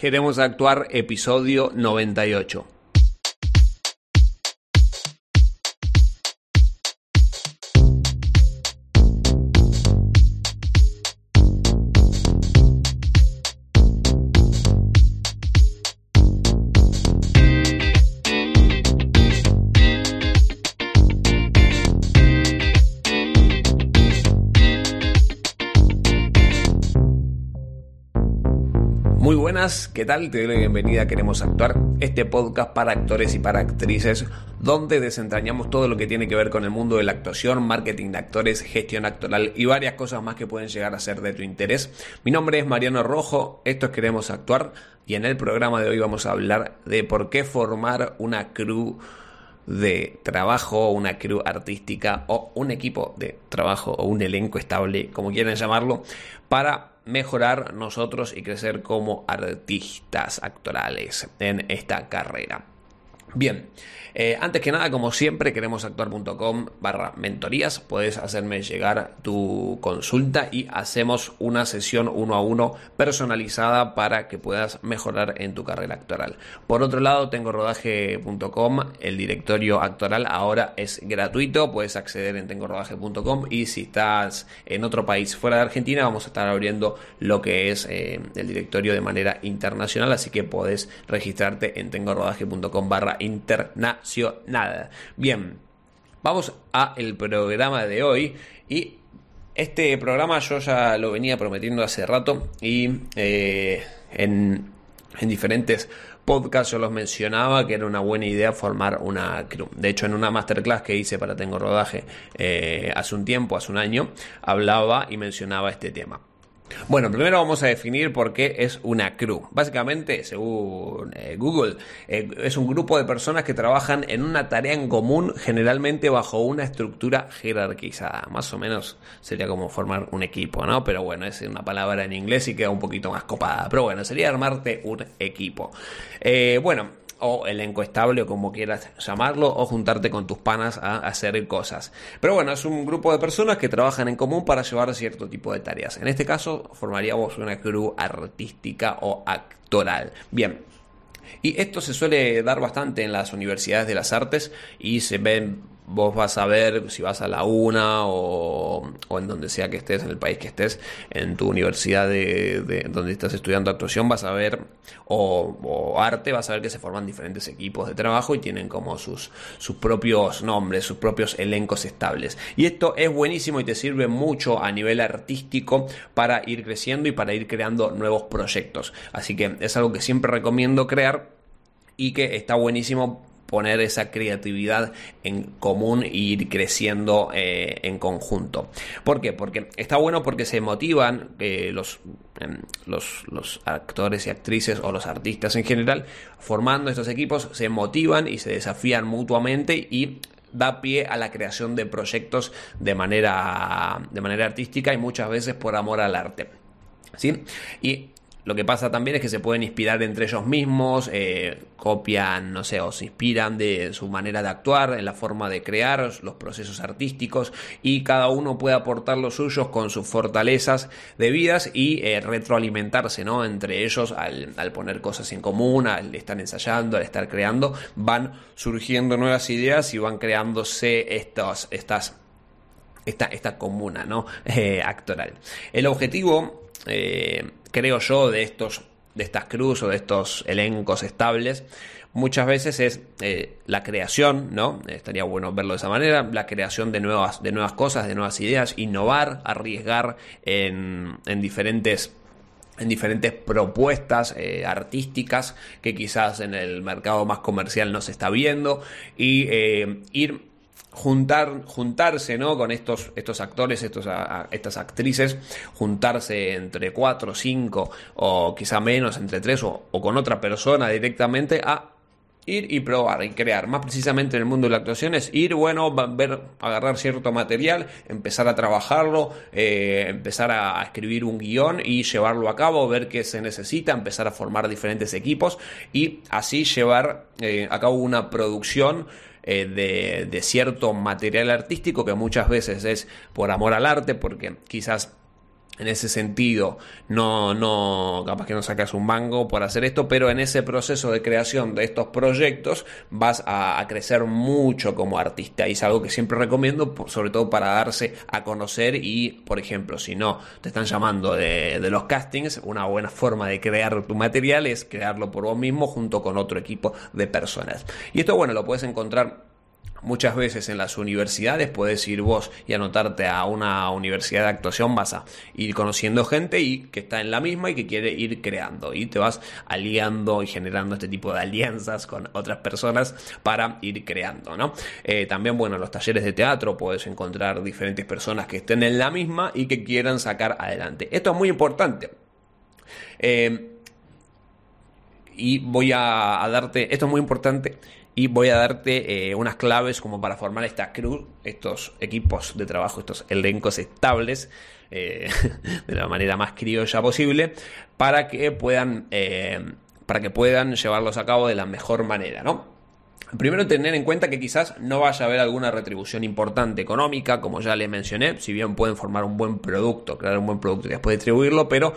Queremos actuar episodio 98. ¿Qué tal? Te doy la bienvenida a Queremos Actuar, este podcast para actores y para actrices, donde desentrañamos todo lo que tiene que ver con el mundo de la actuación, marketing de actores, gestión actoral y varias cosas más que pueden llegar a ser de tu interés. Mi nombre es Mariano Rojo, esto es Queremos Actuar y en el programa de hoy vamos a hablar de por qué formar una crew de trabajo, una crew artística o un equipo de trabajo o un elenco estable, como quieran llamarlo, para mejorar nosotros y crecer como artistas actorales en esta carrera. Bien, eh, antes que nada, como siempre, queremos actuar.com barra mentorías. Puedes hacerme llegar tu consulta y hacemos una sesión uno a uno personalizada para que puedas mejorar en tu carrera actoral. Por otro lado, tengo rodaje.com, el directorio actoral ahora es gratuito. Puedes acceder en tengorodaje.com y si estás en otro país fuera de Argentina, vamos a estar abriendo lo que es eh, el directorio de manera internacional. Así que puedes registrarte en tengorodaje.com barra internacional. Bien, vamos a el programa de hoy y este programa yo ya lo venía prometiendo hace rato y eh, en, en diferentes podcasts yo los mencionaba que era una buena idea formar una crew. De hecho, en una masterclass que hice para Tengo Rodaje eh, hace un tiempo, hace un año, hablaba y mencionaba este tema. Bueno, primero vamos a definir por qué es una crew. Básicamente, según eh, Google, eh, es un grupo de personas que trabajan en una tarea en común, generalmente bajo una estructura jerarquizada. Más o menos sería como formar un equipo, ¿no? Pero bueno, es una palabra en inglés y queda un poquito más copada. Pero bueno, sería armarte un equipo. Eh, bueno, o elenco estable o como quieras llamarlo, o juntarte con tus panas a hacer cosas. Pero bueno, es un grupo de personas que trabajan en común para llevar cierto tipo de tareas. En este caso, formaríamos una crew artística o actoral. Bien. Y esto se suele dar bastante en las universidades de las artes y se ven vos vas a ver si vas a la UNA o, en donde sea que estés, en el país que estés, en tu universidad de, donde estás estudiando actuación, vas a ver, o, arte, vas a ver que se forman diferentes equipos de trabajo y tienen como sus, sus propios nombres, sus propios elencos estables. Y esto es buenísimo y te sirve mucho a nivel artístico para ir creciendo y para ir creando nuevos proyectos. Así que es algo que siempre recomiendo crear y que está buenísimo poner esa creatividad en común e ir creciendo eh, en conjunto. ¿Por qué? Porque está bueno porque se motivan eh, los, em, los, los, actores y actrices o los artistas en general, formando estos equipos, se motivan y se desafían mutuamente y da pie a la creación de proyectos de manera, de manera artística y muchas veces por amor al arte. ¿Sí? Y lo que pasa también es que se pueden inspirar entre ellos mismos, eh, copian, no sé, o se inspiran de su manera de actuar, en la forma de crear, los procesos artísticos, y cada uno puede aportar los suyos con sus fortalezas debidas y eh, retroalimentarse, ¿no? Entre ellos al, poner cosas en común, al estar ensayando, al estar creando, van surgiendo nuevas ideas y van creándose estos, estas esta, esta comuna ¿no? Eh, actoral. El objetivo creo yo, de estos de estas cruz o de estos elencos estables, muchas veces es eh, la creación, ¿no? Estaría bueno verlo de esa manera, la creación de nuevas, de nuevas cosas, de nuevas ideas, innovar, arriesgar en, en diferentes en diferentes propuestas eh, artísticas que quizás en el mercado más comercial no se está viendo y ir juntar, juntarse ¿no? con estos, estos actores, estos, estas actrices, juntarse entre cuatro, cinco o quizá menos, entre tres o, con otra persona directamente a ir y probar y crear. Más precisamente en el mundo de la actuación es ir, bueno, ver, agarrar cierto material, empezar a trabajarlo, eh, empezar a, escribir un guion y llevarlo a cabo, ver qué se necesita, empezar a formar diferentes equipos y así llevar eh, a cabo una producción eh, de, cierto material artístico que muchas veces es por amor al arte, porque quizás en ese sentido no, no, capaz que no sacas un mango por hacer esto, pero en ese proceso de creación de estos proyectos vas a, crecer mucho como artista y es algo que siempre recomiendo, sobre todo para darse a conocer y, por ejemplo, si no te están llamando de, de los castings, una buena forma de crear tu material es crearlo por vos mismo junto con otro equipo de personas. Y esto, bueno, lo puedes encontrar Muchas veces en las universidades puedes ir vos y anotarte a una universidad de actuación, vas a ir conociendo gente y que está en la misma y que quiere ir creando y te vas aliando y generando este tipo de alianzas con otras personas para ir creando, ¿no? Eh, también, bueno, en los talleres de teatro puedes encontrar diferentes personas que estén en la misma y que quieran sacar adelante. Esto es muy importante. Eh, y voy a darte, esto es muy importante y voy a darte eh, unas claves como para formar esta crew, estos equipos de trabajo, estos elencos estables eh, de la manera más criolla posible para que puedan eh, para que puedan llevarlos a cabo de la mejor manera, ¿no? Primero tener en cuenta que quizás no vaya a haber alguna retribución importante económica, como ya les mencioné, si bien pueden formar un buen producto, crear un buen producto y después distribuirlo, pero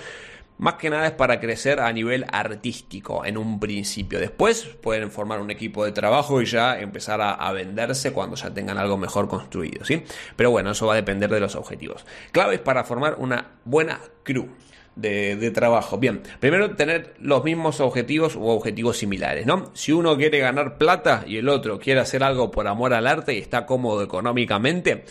más que nada es para crecer a nivel artístico en un principio. Después pueden formar un equipo de trabajo y ya empezar a, venderse cuando ya tengan algo mejor construido, ¿sí? Pero bueno, eso va a depender de los objetivos. Claves para formar una buena crew. De, de, trabajo. Bien, primero tener los mismos objetivos o objetivos similares, ¿no? Si uno quiere ganar plata y el otro quiere hacer algo por amor al arte y está cómodo económicamente,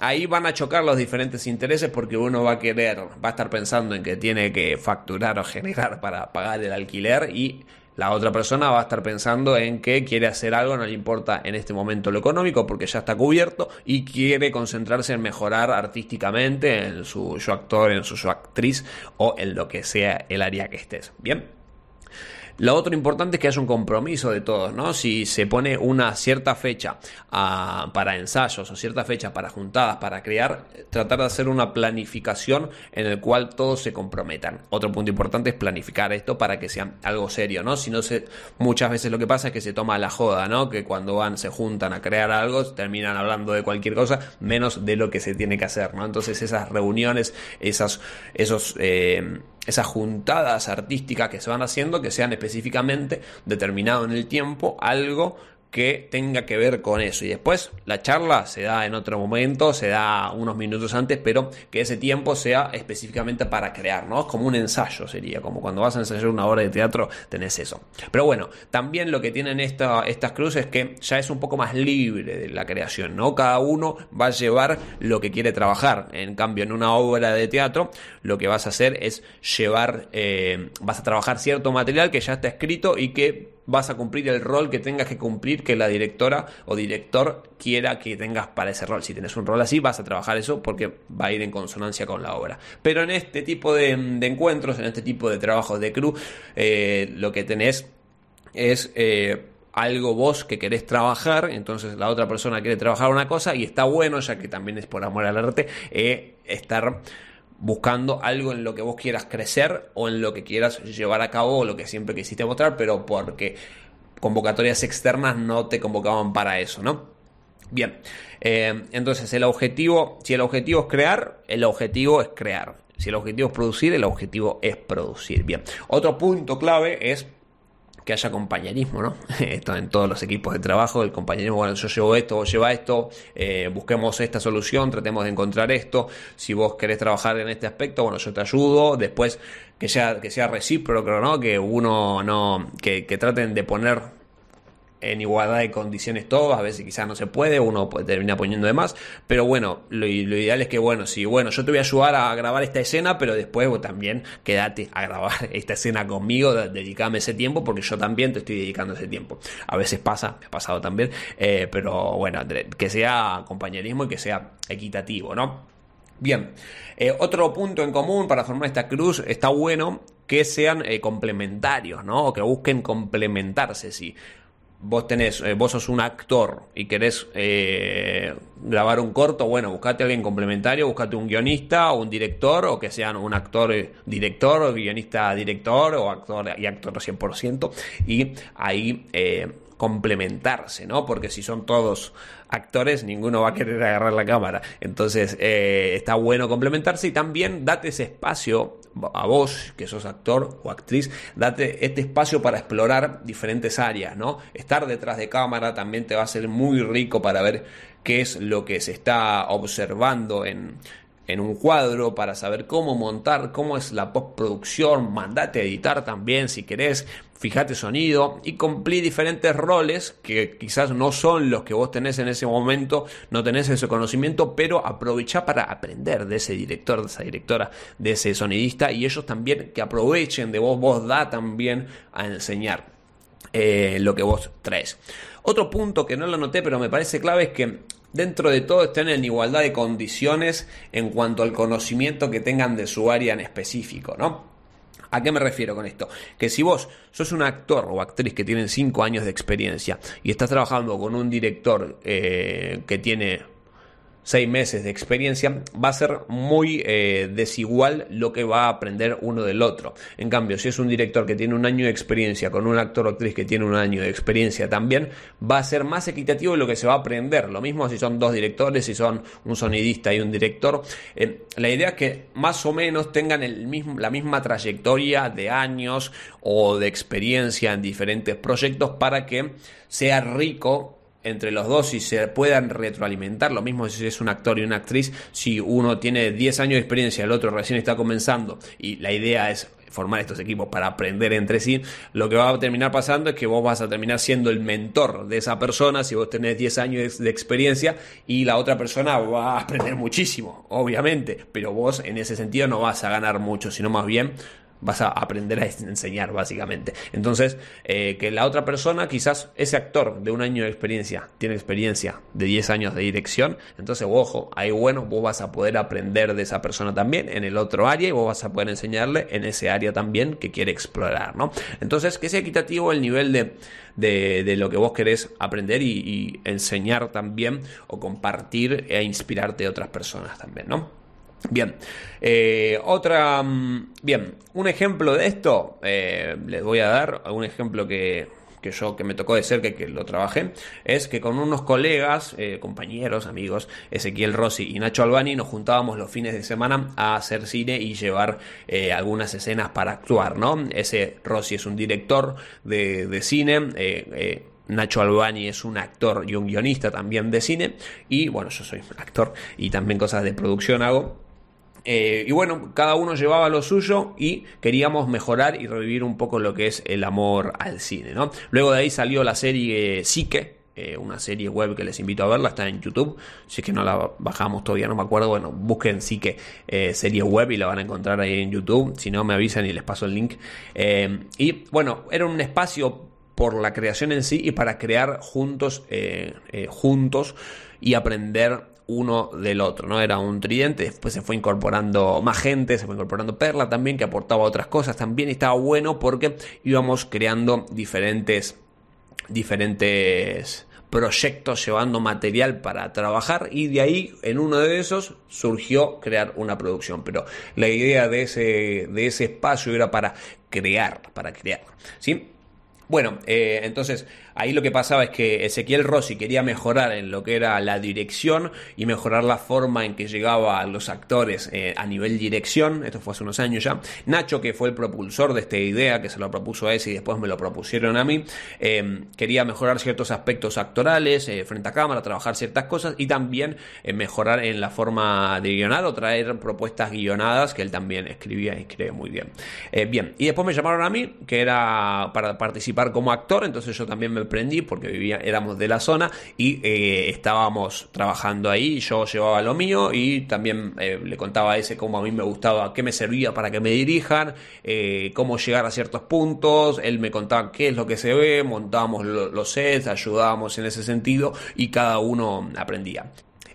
ahí van a chocar los diferentes intereses porque uno va a querer, va a estar pensando en que tiene que facturar o generar para pagar el alquiler y la otra persona va a estar pensando en que quiere hacer algo, no le importa en este momento lo económico porque ya está cubierto y quiere concentrarse en mejorar artísticamente en su yo actor, en su yo actriz o en lo que sea el área que estés. Bien. Lo otro importante es que haya un compromiso de todos, ¿no? Si se pone una cierta fecha ah, para ensayos o cierta fecha para juntadas, para crear, tratar de hacer una planificación en el cual todos se comprometan. Otro punto importante es planificar esto para que sea algo serio, ¿no? Si no se, muchas veces lo que pasa es que se toma la joda, ¿no? Que cuando van, se juntan a crear algo, terminan hablando de cualquier cosa, menos de lo que se tiene que hacer, ¿no? Entonces esas reuniones, esas, esos, eh, esas juntadas artísticas que se van haciendo que sean específicamente determinado en el tiempo algo que tenga que ver con eso. Y después la charla se da en otro momento, se da unos minutos antes, pero que ese tiempo sea específicamente para crear, ¿no? Es como un ensayo sería, como cuando vas a ensayar una obra de teatro, tenés eso. Pero bueno, también lo que tienen esta, estas cruces es que ya es un poco más libre de la creación, ¿no? Cada uno va a llevar lo que quiere trabajar. En cambio, en una obra de teatro, lo que vas a hacer es llevar, eh, vas a trabajar cierto material que ya está escrito y que vas a cumplir el rol que tengas que cumplir que la directora o director quiera que tengas para ese rol. Si tienes un rol así, vas a trabajar eso porque va a ir en consonancia con la obra. Pero en este tipo de, encuentros, en este tipo de trabajos de crew, eh, lo que tenés es... Eh, algo vos que querés trabajar, entonces la otra persona quiere trabajar una cosa y está bueno, ya que también es por amor al arte, eh, estar buscando algo en lo que vos quieras crecer o en lo que quieras llevar a cabo o lo que siempre quisiste mostrar, pero porque convocatorias externas no te convocaban para eso, ¿no? Bien, eh, entonces el objetivo, si el objetivo es crear, el objetivo es crear. Si el objetivo es producir, el objetivo es producir. Bien, otro punto clave es que haya compañerismo, ¿no? Esto en todos los equipos de trabajo, el compañerismo, bueno, yo llevo esto, vos lleva esto, eh, busquemos esta solución, tratemos de encontrar esto, si vos querés trabajar en este aspecto, bueno, yo te ayudo, después que sea, que sea recíproco, ¿no? Que uno no, que, que traten de poner en igualdad de condiciones todos, a veces quizás no se puede, uno puede terminar poniendo de más, pero bueno, lo, ideal es que, bueno, si, bueno, yo te voy a ayudar a grabar esta escena, pero después también quédate a grabar esta escena conmigo, dedicame ese tiempo, porque yo también te estoy dedicando ese tiempo. A veces pasa, me ha pasado también, eh, pero bueno, que sea compañerismo y que sea equitativo, ¿no? Bien, eh, otro punto en común para formar esta cruz está bueno que sean eh, complementarios, ¿no? O que busquen complementarse, sí vos tenés, eh, vos sos un actor y querés eh, grabar un corto, bueno, buscate a alguien complementario, buscate un guionista o un director, o que sean un actor eh, director, o guionista director, o actor y actor 100%, y ahí complementarse, ¿no? Porque si son todos actores, ninguno va a querer agarrar la cámara. Entonces, está bueno complementarse y también date ese espacio a vos, que sos actor o actriz, date este espacio para explorar diferentes áreas, ¿no? Estar detrás de cámara también te va a ser muy rico para ver qué es lo que se está observando en, en un cuadro para saber cómo montar, cómo es la postproducción, mandate a editar también si querés, fíjate sonido y cumplí diferentes roles que quizás no son los que vos tenés en ese momento, no tenés ese conocimiento, pero aprovecha para aprender de ese director, de esa directora, de ese sonidista y ellos también que aprovechen de vos, vos da también a enseñar eh, lo que vos traes. Otro punto que no lo noté pero me parece clave es que dentro de todo estén en igualdad de condiciones en cuanto al conocimiento que tengan de su área en específico, ¿no? ¿A qué me refiero con esto? Que si vos sos un actor o actriz que tienen 5 años de experiencia y estás trabajando con un director eh, que tiene seis meses de experiencia, va a ser muy eh, desigual lo que va a aprender uno del otro. En cambio, si es un director que tiene un año de experiencia con un actor o actriz que tiene un año de experiencia también, va a ser más equitativo lo que se va a aprender. Lo mismo si son dos directores, si son un sonidista y un director. Eh, la idea es que más o menos tengan el mismo, la misma trayectoria de años o de experiencia en diferentes proyectos para que sea rico entre los dos y se puedan retroalimentar. Lo mismo si es un actor y una actriz, si uno tiene 10 años de experiencia, el otro recién está comenzando y la idea es formar estos equipos para aprender entre sí, lo que va a terminar pasando es que vos vas a terminar siendo el mentor de esa persona si vos tenés 10 años de experiencia y la otra persona va a aprender muchísimo, obviamente, pero vos en ese sentido no vas a ganar mucho, sino más bien vas a aprender a enseñar básicamente. Entonces, eh, que la otra persona, quizás ese actor de un año de experiencia, tiene experiencia de 10 años de dirección, entonces, ojo, ahí bueno, vos vas a poder aprender de esa persona también en el otro área y vos vas a poder enseñarle en ese área también que quiere explorar, ¿no? Entonces, que sea equitativo el nivel de, de, lo que vos querés aprender y, enseñar también o compartir e inspirarte de otras personas también, ¿no? Bien, eh, otra, mm, bien, un ejemplo de esto, eh, les voy a dar un ejemplo que, que yo que me tocó de cerca que lo trabajé, es que con unos colegas, eh, compañeros, amigos, Ezequiel Rossi y Nacho Albani, nos juntábamos los fines de semana a hacer cine y llevar algunas escenas para actuar, ¿no? Ese Rossi es un director de, de cine, Nacho Albani es un actor y un guionista también de cine, y bueno, yo soy actor y también cosas de producción hago. Eh, y bueno, cada uno llevaba lo suyo y queríamos mejorar y revivir un poco lo que es el amor al cine, ¿no? Luego de ahí salió la serie Psique, eh, una serie web que les invito a verla, está en YouTube, si es que no la bajamos todavía, no me acuerdo, bueno, busquen Psique eh, serie web y la van a encontrar ahí en YouTube, si no me avisan y les paso el link. y bueno, era un espacio por la creación en sí y para crear juntos, juntos y aprender uno del otro, ¿no? Era un tridente, después se fue incorporando más gente, se fue incorporando Perla también, que aportaba otras cosas también, estaba bueno porque íbamos creando diferentes, diferentes proyectos llevando material para trabajar y de ahí en uno de esos surgió crear una producción pero la idea de ese de ese espacio era para crear para crear ¿sí? Bueno eh, entonces Ahí lo que pasaba es que Ezequiel Rossi quería mejorar en lo que era la dirección y mejorar la forma en que llegaba a los actores eh, a nivel dirección. Esto fue hace unos años ya. Nacho, que fue el propulsor de esta idea, que se lo propuso a ese y después me lo propusieron a mí, eh, quería mejorar ciertos aspectos actorales frente a cámara, trabajar ciertas cosas y también mejorar en la forma de guionar o traer propuestas guionadas que él también escribía y escribe muy bien. bien, y después me llamaron a mí, que era para participar como actor, entonces yo también me aprendí porque vivía, éramos de la zona y eh, estábamos trabajando ahí. Yo llevaba lo mío y también eh, le contaba a ese cómo a mí me gustaba, qué me servía para que me dirijan, eh, cómo llegar a ciertos puntos. Él me contaba qué es lo que se ve, montábamos los sets, ayudábamos en ese sentido y cada uno aprendía.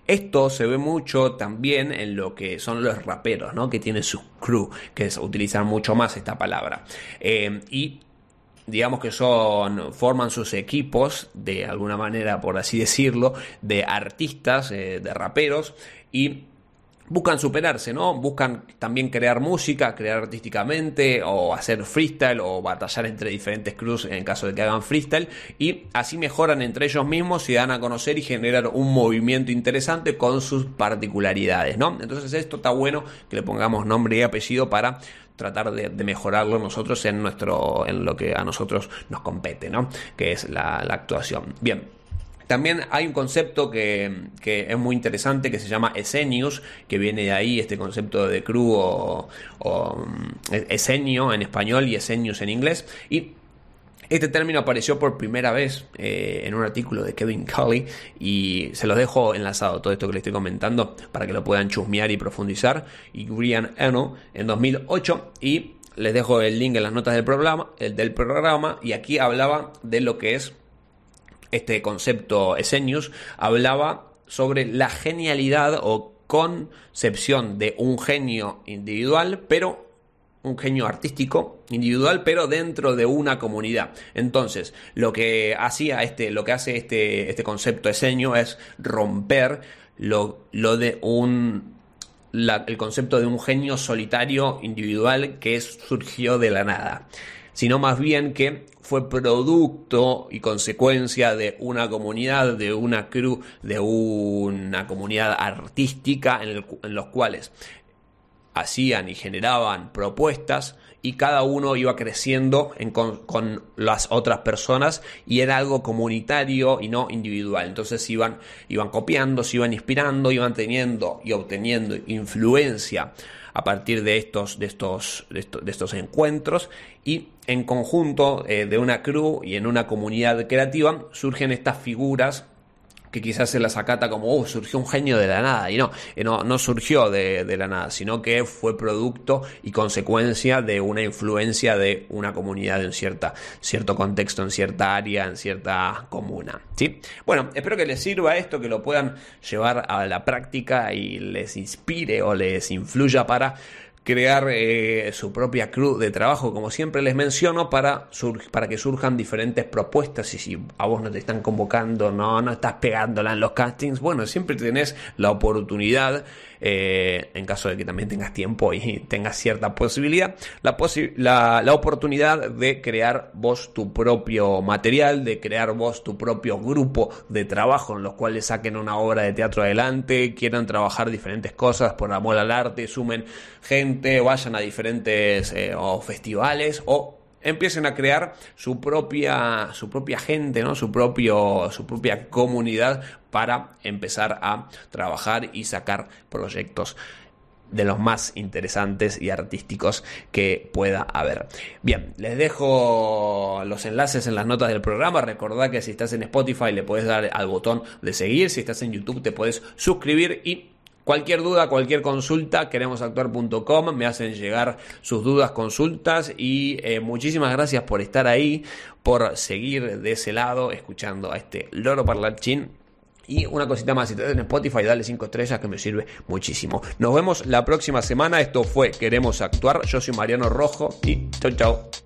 Esto se ve mucho también en lo que son los raperos, ¿no? Que tienen su crew, que es utilizar mucho más esta palabra. y digamos que son, forman sus equipos, de alguna manera, por así decirlo, de artistas, eh, de raperos, y buscan superarse, ¿no? Buscan también crear música, crear artísticamente, o hacer freestyle, o batallar entre diferentes crews en caso de que hagan freestyle, y así mejoran entre ellos mismos, se dan a conocer y generar un movimiento interesante con sus particularidades, ¿no? Entonces esto está bueno que le pongamos nombre y apellido para tratar de, mejorarlo nosotros en nuestro en lo que a nosotros nos compete, ¿no? Que es la, actuación. Bien, también hay un concepto que, es muy interesante que se llama Esenius, que viene de ahí, este concepto de o, o mm, esenio en español y Esenius en inglés. Y este término apareció por primera vez eh, en un artículo de Kevin Cully y se los dejo enlazado todo esto que les estoy comentando para que lo puedan chusmear y profundizar. Y Brian Eno en 2008 y les dejo el link en las notas del programa, el del programa y aquí hablaba de lo que es este concepto Esenius, hablaba sobre la genialidad o concepción de un genio individual, pero un genio artístico individual, pero dentro de una comunidad. Entonces, lo que hacía este, lo que hace este, este concepto Esenio es romper lo, lo de un el concepto de un genio solitario individual que surgió de la nada sino más bien que fue producto y consecuencia de una comunidad, de una crew, de una comunidad artística en, los cuales hacían y generaban propuestas y cada uno iba creciendo con, las otras personas y era algo comunitario y no individual. Entonces iban, iban copiando, se iban inspirando, iban teniendo y obteniendo influencia a partir de estos, de estos, de estos, encuentros y en conjunto eh, de una crew y en una comunidad creativa surgen estas figuras que quizás se las acata como, oh, surgió un genio de la nada. Y no, eh, no, no surgió de, la nada, sino que fue producto y consecuencia de una influencia de una comunidad en cierta, cierto contexto, en cierta área, en cierta comuna. ¿sí? Bueno, espero que les sirva esto, que lo puedan llevar a la práctica y les inspire o les influya para crear eh, su propia cruz de trabajo, como siempre les menciono, para, para que surjan diferentes propuestas. Y si a vos no te están convocando, no, no estás pegándola en los castings, bueno, siempre tenés la oportunidad eh, en caso de que también tengas tiempo y tengas cierta posibilidad, la, la, oportunidad de crear vos tu propio material, de crear vos tu propio grupo de trabajo en los cuales saquen una obra de teatro adelante, quieran trabajar diferentes cosas por amor al arte, sumen gente, vayan a diferentes eh, festivales o empiecen a crear su propia, su propia gente, ¿no? su, propio, su propia comunidad para empezar a trabajar y sacar proyectos de los más interesantes y artísticos que pueda haber. Bien, les dejo los enlaces en las notas del programa. Recordad que si estás en Spotify le puedes dar al botón de seguir. Si estás en YouTube te puedes suscribir y Cualquier duda, cualquier consulta, queremosactuar.com, me hacen llegar sus dudas, consultas y eh, muchísimas gracias por estar ahí, por seguir de ese lado escuchando a este loro parlachín. Y una cosita más, si te en Spotify, dale 5 estrellas que me sirve muchísimo. Nos vemos la próxima semana. Esto fue Queremos Actuar. Yo soy Mariano Rojo y chau chau.